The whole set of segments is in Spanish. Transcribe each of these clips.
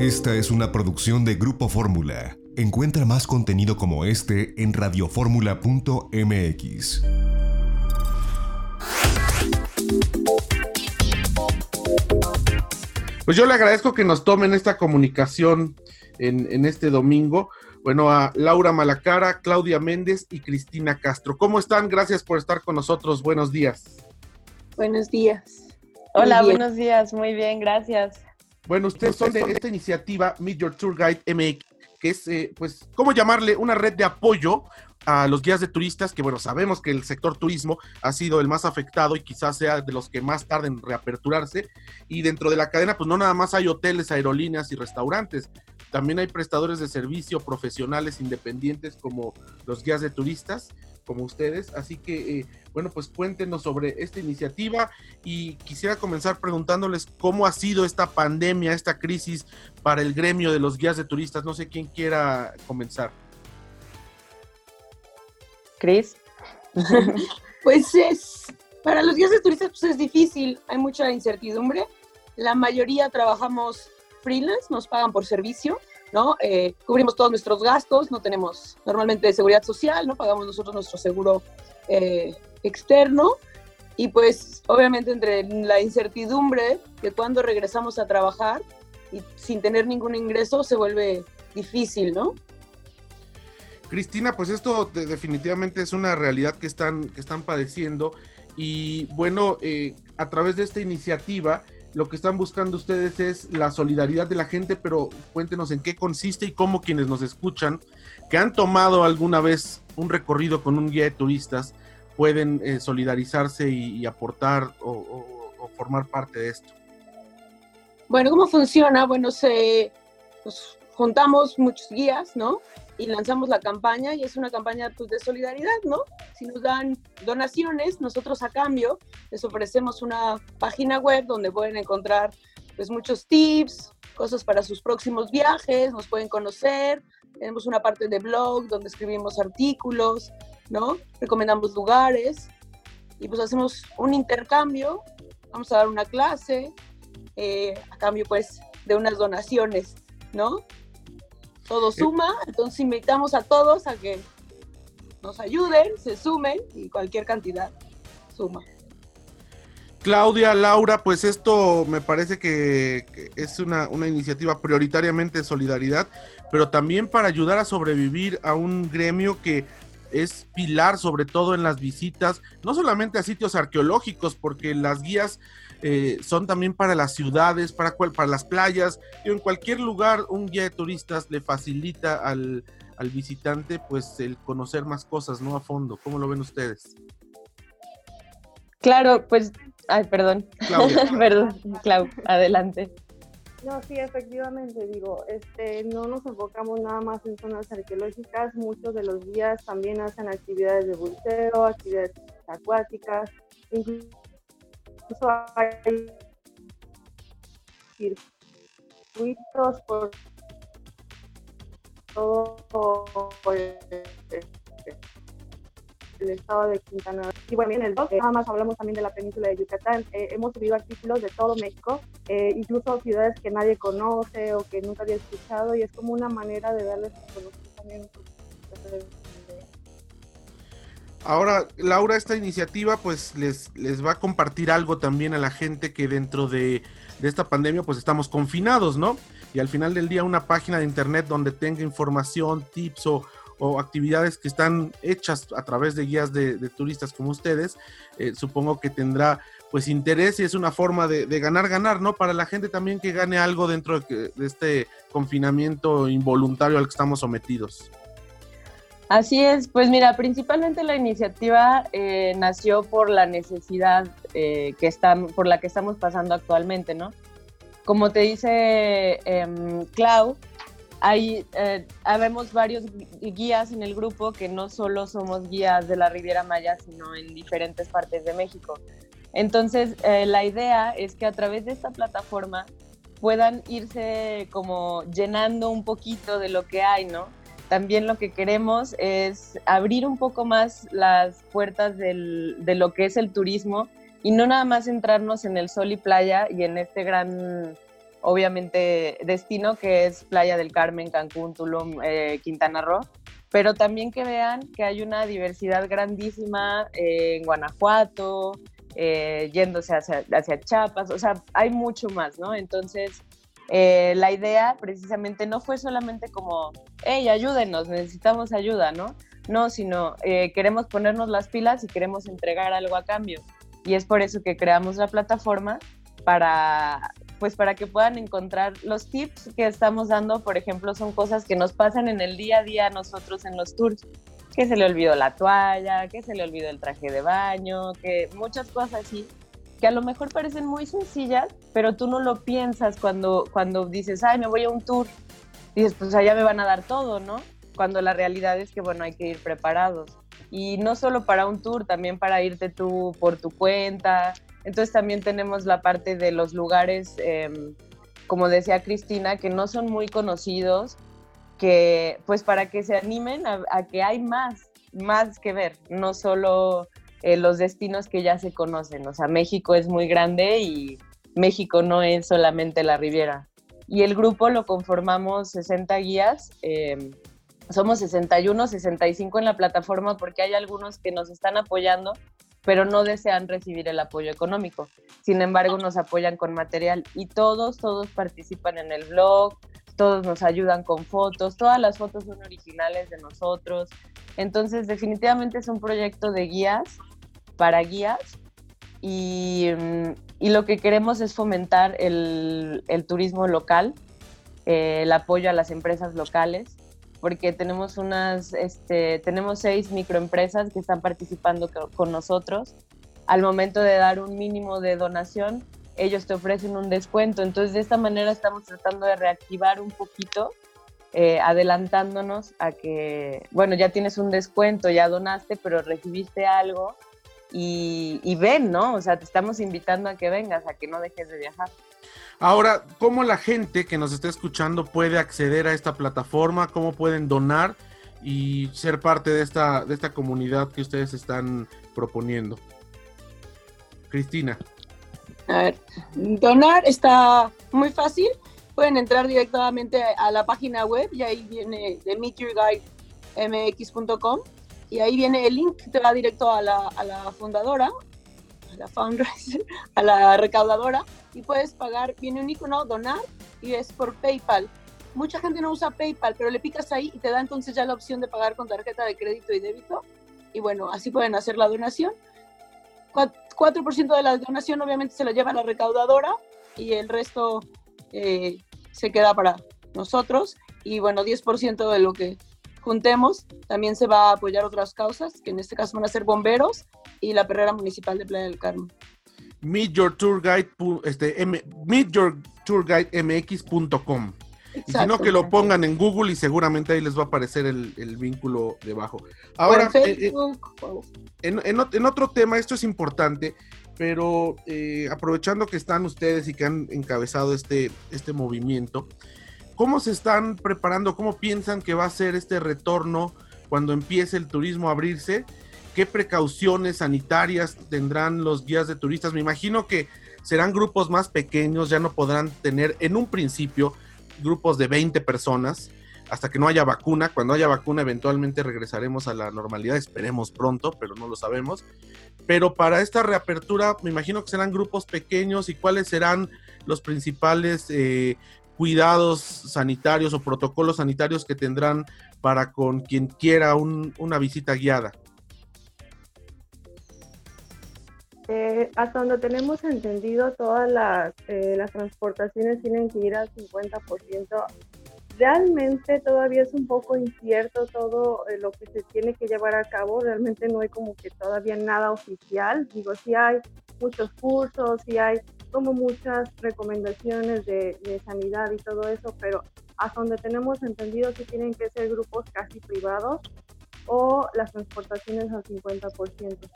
Esta es una producción de Grupo Fórmula. Encuentra más contenido como este en radioformula.mx. Pues yo le agradezco que nos tomen esta comunicación en, en, este domingo. Bueno, a Laura Malacara, Claudia Méndez y Cristina Castro. ¿Cómo están? Gracias por estar con nosotros. Buenos días. Buenos días. Hola, buenos días. Muy bien, gracias. Bueno, ustedes son de esta iniciativa Meet Your Tour Guide MX, que es, eh, pues, ¿cómo llamarle? Una red de apoyo a los guías de turistas, que bueno, sabemos que el sector turismo ha sido el más afectado y quizás sea de los que más tarden en reaperturarse. Y dentro de la cadena, pues no nada más hay hoteles, aerolíneas y restaurantes, también hay prestadores de servicio profesionales independientes como los guías de turistas, como ustedes. Así que, eh, bueno, pues cuéntenos sobre esta iniciativa y quisiera comenzar preguntándoles cómo ha sido esta pandemia, esta crisis para el gremio de los guías de turistas. No sé quién quiera comenzar. Cris. pues es, para los guías de turistas pues es difícil, hay mucha incertidumbre. La mayoría trabajamos freelance, nos pagan por servicio, ¿no? Eh, cubrimos todos nuestros gastos, no tenemos normalmente seguridad social, ¿no? Pagamos nosotros nuestro seguro eh, externo y pues obviamente entre la incertidumbre de cuando regresamos a trabajar y sin tener ningún ingreso se vuelve difícil, ¿no? Cristina, pues esto definitivamente es una realidad que están, que están padeciendo y bueno, eh, a través de esta iniciativa lo que están buscando ustedes es la solidaridad de la gente, pero cuéntenos en qué consiste y cómo quienes nos escuchan, que han tomado alguna vez un recorrido con un guía de turistas, pueden eh, solidarizarse y, aportar o, formar parte de esto. Bueno, ¿cómo funciona? Bueno, se pues, juntamos muchos guías, ¿no? y lanzamos la campaña y es una campaña pues, de solidaridad, ¿no? Si nos dan donaciones, nosotros a cambio les ofrecemos una página web donde pueden encontrar pues muchos tips, cosas para sus próximos viajes, nos pueden conocer, tenemos una parte de blog donde escribimos artículos, ¿no? Recomendamos lugares y pues hacemos un intercambio, vamos a dar una clase eh, a cambio pues de unas donaciones, ¿no? Todo suma, entonces invitamos a todos a que nos ayuden, se sumen y cualquier cantidad suma. Claudia, Laura, pues esto me parece que, es una, una, iniciativa prioritariamente de solidaridad, pero también para ayudar a sobrevivir a un gremio que es pilar sobre todo en las visitas, no solamente a sitios arqueológicos, porque las guías eh, son también para las ciudades, para, para las playas, y en cualquier lugar un guía de turistas le facilita al, visitante pues el conocer más cosas, ¿no? A fondo. ¿Cómo lo ven ustedes? Claro, pues, ay, perdón. perdón, Clau, adelante. No, sí, efectivamente, digo, este, no nos enfocamos nada más en zonas arqueológicas, muchos de los guías también hacen actividades de buceo, actividades acuáticas, incluso hay circuitos por todo el estado de Quintana Roo. Y bueno, en el blog nada más hablamos también de la península de Yucatán. Eh, hemos subido artículos de todo México, eh, incluso ciudades que nadie conoce o que nunca había escuchado, y es como una manera de darles a también. Ahora, Laura, esta iniciativa pues les, les va a compartir algo también a la gente que dentro de, de, esta pandemia pues estamos confinados, ¿no? Y al final del día una página de internet donde tenga información, tips o, o actividades que están hechas a través de guías de, turistas como ustedes, eh, supongo que tendrá pues interés y es una forma de, ganar, ganar, ¿no? Para la gente también que gane algo dentro de, este confinamiento involuntario al que estamos sometidos. Así es, pues mira, principalmente la iniciativa eh, nació por la necesidad eh, que están, por la que estamos pasando actualmente, ¿no? Como te dice eh, Clau, hay, eh, habemos varios guías en el grupo que no solo somos guías de la Riviera Maya, sino en diferentes partes de México. Entonces, eh, la idea es que a través de esta plataforma puedan irse como llenando un poquito de lo que hay, ¿no? También lo que queremos es abrir un poco más las puertas del, de lo que es el turismo y no nada más centrarnos en el sol y playa y en este gran obviamente, destino que es Playa del Carmen, Cancún, Tulum, eh, Quintana Roo, pero también que vean que hay una diversidad grandísima en Guanajuato, eh, yéndose hacia, hacia Chiapas, o sea, hay mucho más, ¿no? Entonces, eh, la idea precisamente no fue solamente como, hey, ayúdenos, necesitamos ayuda, ¿no? No, sino eh, queremos ponernos las pilas y queremos entregar algo a cambio. Y es por eso que creamos la plataforma para, pues para que puedan encontrar los tips que estamos dando, por ejemplo, son cosas que nos pasan en el día a día nosotros en los tours, que se le olvidó la toalla, que se le olvidó el traje de baño, que muchas cosas así que a lo mejor parecen muy sencillas, pero tú no lo piensas cuando, cuando dices, ay, me voy a un tour. Dices, pues allá me van a dar todo, ¿no? Cuando la realidad es que, bueno, hay que ir preparados. Y no solo para un tour, también para irte tú por tu cuenta. Entonces también tenemos la parte de los lugares, em, como decía Cristina, que no son muy conocidos, que pues para que se animen a, que hay más, más que ver, no solo eh, los destinos que ya se conocen. O sea, México es muy grande y México no es solamente la Riviera. Y el grupo lo conformamos 60 guías. Eh, somos 61, 65 en la plataforma porque hay algunos que nos están apoyando, pero no desean recibir el apoyo económico. Sin embargo, nos apoyan con material y todos, todos participan en el blog, todos nos ayudan con fotos, todas las fotos son originales de nosotros. Entonces, definitivamente es un proyecto de guías para guías y, mm, lo que queremos es fomentar el, el turismo local, eh, el apoyo a las empresas locales, porque tenemos unas, este, tenemos seis microempresas que están participando con nosotros. Al momento de dar un mínimo de donación, ellos te ofrecen un descuento. Entonces, de esta manera estamos tratando de reactivar un poquito, eh, adelantándonos a que, bueno, ya tienes un descuento, ya donaste, pero recibiste algo y, ven, ¿no? O sea, te estamos invitando a que vengas, a que no dejes de viajar. Ahora, ¿cómo la gente que nos está escuchando puede acceder a esta plataforma? ¿Cómo pueden donar y ser parte de esta, de esta comunidad que ustedes están proponiendo? Cristina. A ver, donar está muy fácil. Pueden entrar directamente a la página web y ahí viene de meetyourguidemx.com y ahí viene el link que te va directo a la, a la fundadora, a la fundraiser, a la recaudadora y puedes pagar, viene un icono donar y es por PayPal. Mucha gente no usa PayPal, pero le picas ahí y te da entonces ya la opción de pagar con tarjeta de crédito y débito. Y bueno, así pueden hacer la donación. 4% de la donación obviamente se la lleva la recaudadora y el resto eh, se queda para nosotros. Y bueno, 10% de lo que juntemos, también se va a apoyar otras causas, que en este caso van a ser bomberos y la perrera municipal de Playa del Carmen. Meet your tour guide, este, meetyourtourguidemx.com. Y si no, que lo pongan en Google y seguramente ahí les va a aparecer el, vínculo debajo. Ahora, eh, eh, en, otro tema, esto es importante, pero eh, aprovechando que están ustedes y que han encabezado este, este movimiento, ¿Cómo se están preparando? ¿Cómo piensan que va a ser este retorno cuando empiece el turismo a abrirse? ¿Qué precauciones sanitarias tendrán los guías de turistas? Me imagino que serán grupos más pequeños, ya no podrán tener en un principio grupos de 20 personas hasta que no haya vacuna. Cuando haya vacuna eventualmente regresaremos a la normalidad, esperemos pronto, pero no lo sabemos. Pero para esta reapertura me imagino que serán grupos pequeños y cuáles serán los principales eh, cuidados sanitarios o protocolos sanitarios que tendrán para con quien quiera una visita guiada? Eh, hasta donde tenemos entendido, todas las, eh, las transportaciones tienen que ir al 50%. Realmente todavía es un poco incierto todo eh, lo que se tiene que llevar a cabo. Realmente no hay como que todavía nada oficial. Digo, sí hay muchos cursos, sí hay como muchas recomendaciones de, sanidad y todo eso, pero hasta donde tenemos entendido que tienen que ser grupos casi privados o las transportaciones al 50%.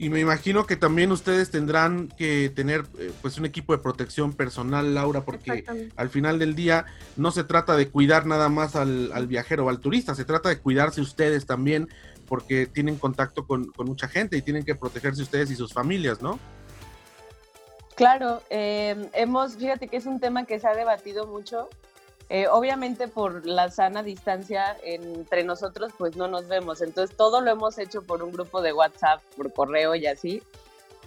Y me imagino que también ustedes tendrán que tener eh, pues un equipo de protección personal, Laura, porque al final del día no se trata de cuidar nada más al, al, viajero o al turista, se trata de cuidarse ustedes también porque tienen contacto con, con mucha gente y tienen que protegerse ustedes y sus familias, ¿no? Claro, eh, hemos, fíjate que es un tema que se ha debatido mucho. Eh, obviamente por la sana distancia entre nosotros, pues no nos vemos. Entonces todo lo hemos hecho por un grupo de WhatsApp, por correo y así.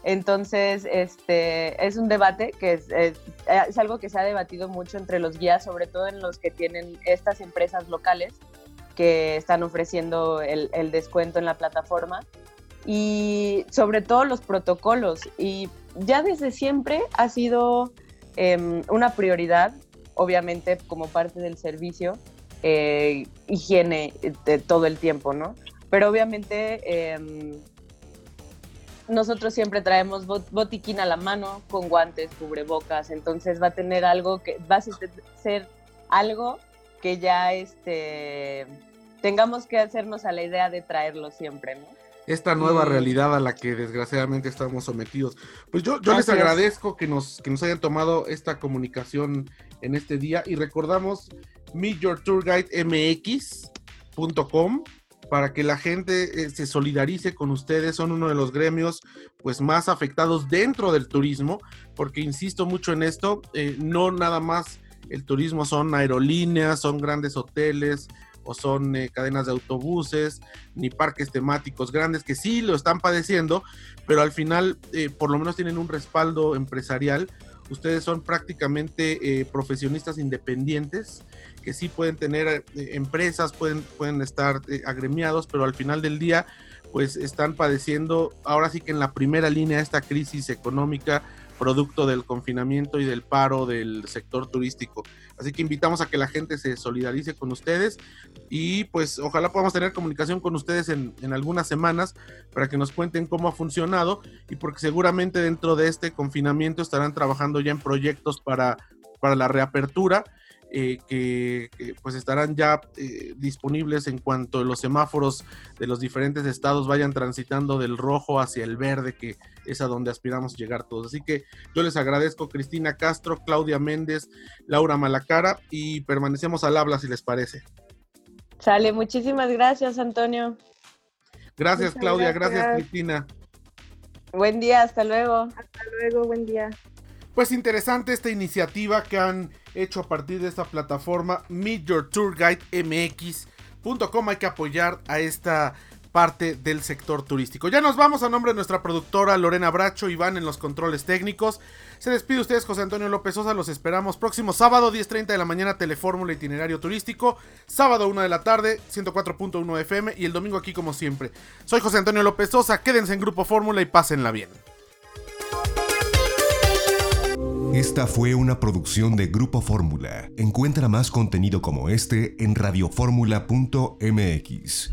Entonces, este, es un debate que es, algo que se ha debatido mucho entre los guías, sobre todo en los que tienen estas empresas locales que están ofreciendo el, descuento en la plataforma y sobre todo los protocolos. Y ya desde siempre ha sido eh, una prioridad, obviamente como parte del servicio, eh, higiene de todo el tiempo, ¿no? Pero obviamente eh, nosotros siempre traemos botiquín a la mano con guantes, cubrebocas, entonces va a tener algo que va a ser algo que ya este tengamos que hacernos a la idea de traerlo siempre, ¿no? Esta nueva realidad a la que desgraciadamente estamos sometidos. Pues yo, yo les agradezco que nos, que nos hayan tomado esta comunicación en este día y recordamos meetyourtourguidemx.com para que la gente eh, se solidarice con ustedes. Son uno de los gremios pues más afectados dentro del turismo, porque insisto mucho en esto, eh, no nada más el turismo son aerolíneas, son grandes hoteles o son eh, cadenas de autobuses, ni parques temáticos grandes que sí lo están padeciendo, pero al final por lo menos tienen un respaldo empresarial ustedes son prácticamente eh, profesionistas independientes que sí pueden tener eh, empresas, pueden, pueden estar eh, agremiados, pero al final del día pues están padeciendo ahora sí que en la primera línea esta crisis económica producto del confinamiento y del paro del sector turístico. Así que invitamos a que la gente se solidarice con ustedes y pues ojalá podamos tener comunicación con ustedes en, en algunas semanas para que nos cuenten cómo ha funcionado y porque seguramente dentro de este confinamiento estarán trabajando ya en proyectos para, para la reapertura eh, que, pues estarán ya eh, disponibles en cuanto los semáforos de los diferentes estados vayan transitando del rojo hacia el verde, que es a donde aspiramos llegar todos. Así que yo les agradezco Cristina Castro, Claudia Méndez, Laura Malacara y permanecemos al habla si les parece. Sale, muchísimas gracias Antonio. Gracias Claudia, gracias Cristina. Buen día, hasta luego. Hasta luego, buen día. Pues interesante esta iniciativa que han hecho a partir de esta plataforma Meet Your Tour Guide MX.com. Hay que apoyar a esta parte del sector turístico. Ya nos vamos a nombre de nuestra productora Lorena Bracho, Iván en los controles técnicos. Se despide ustedes José Antonio López Sosa, los esperamos próximo sábado 10.30 de la mañana Telefórmula Itinerario Turístico, sábado 1 de la tarde 104.1 FM y el domingo aquí como siempre. Soy José Antonio López Sosa, quédense en Grupo Fórmula y pásenla bien. Esta fue una producción de Grupo Fórmula. Encuentra más contenido como este en radioformula.mx.